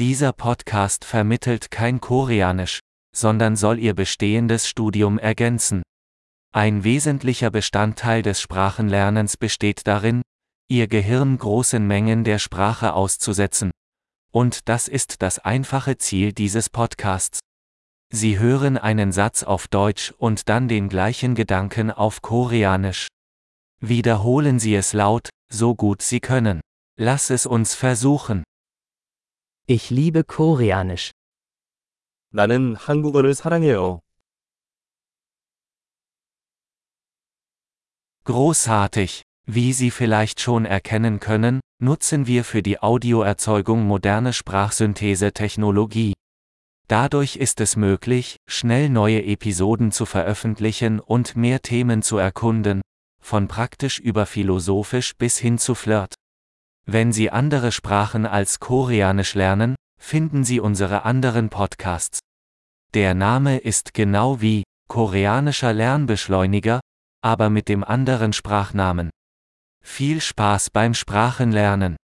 Dieser Podcast vermittelt kein Koreanisch, sondern soll Ihr bestehendes Studium ergänzen. Ein wesentlicher Bestandteil des Sprachenlernens besteht darin, Ihr Gehirn großen Mengen der Sprache auszusetzen. Und das ist das einfache Ziel dieses Podcasts. Sie hören einen Satz auf Deutsch und dann den gleichen Gedanken auf Koreanisch. Wiederholen Sie es laut, so gut Sie können. Lass es uns versuchen. Ich liebe Koreanisch. 나는 한국어를 사랑해요. Großartig! Wie Sie vielleicht schon erkennen können, nutzen wir für die Audioerzeugung moderne Sprachsynthese-Technologie. Dadurch ist es möglich, schnell neue Episoden zu veröffentlichen und mehr Themen zu erkunden, von praktisch über philosophisch bis hin zu Flirt. Wenn Sie andere Sprachen als Koreanisch lernen, finden Sie unsere anderen Podcasts. Der Name ist genau wie koreanischer Lernbeschleuniger, aber mit dem anderen Sprachnamen. Viel Spaß beim Sprachenlernen!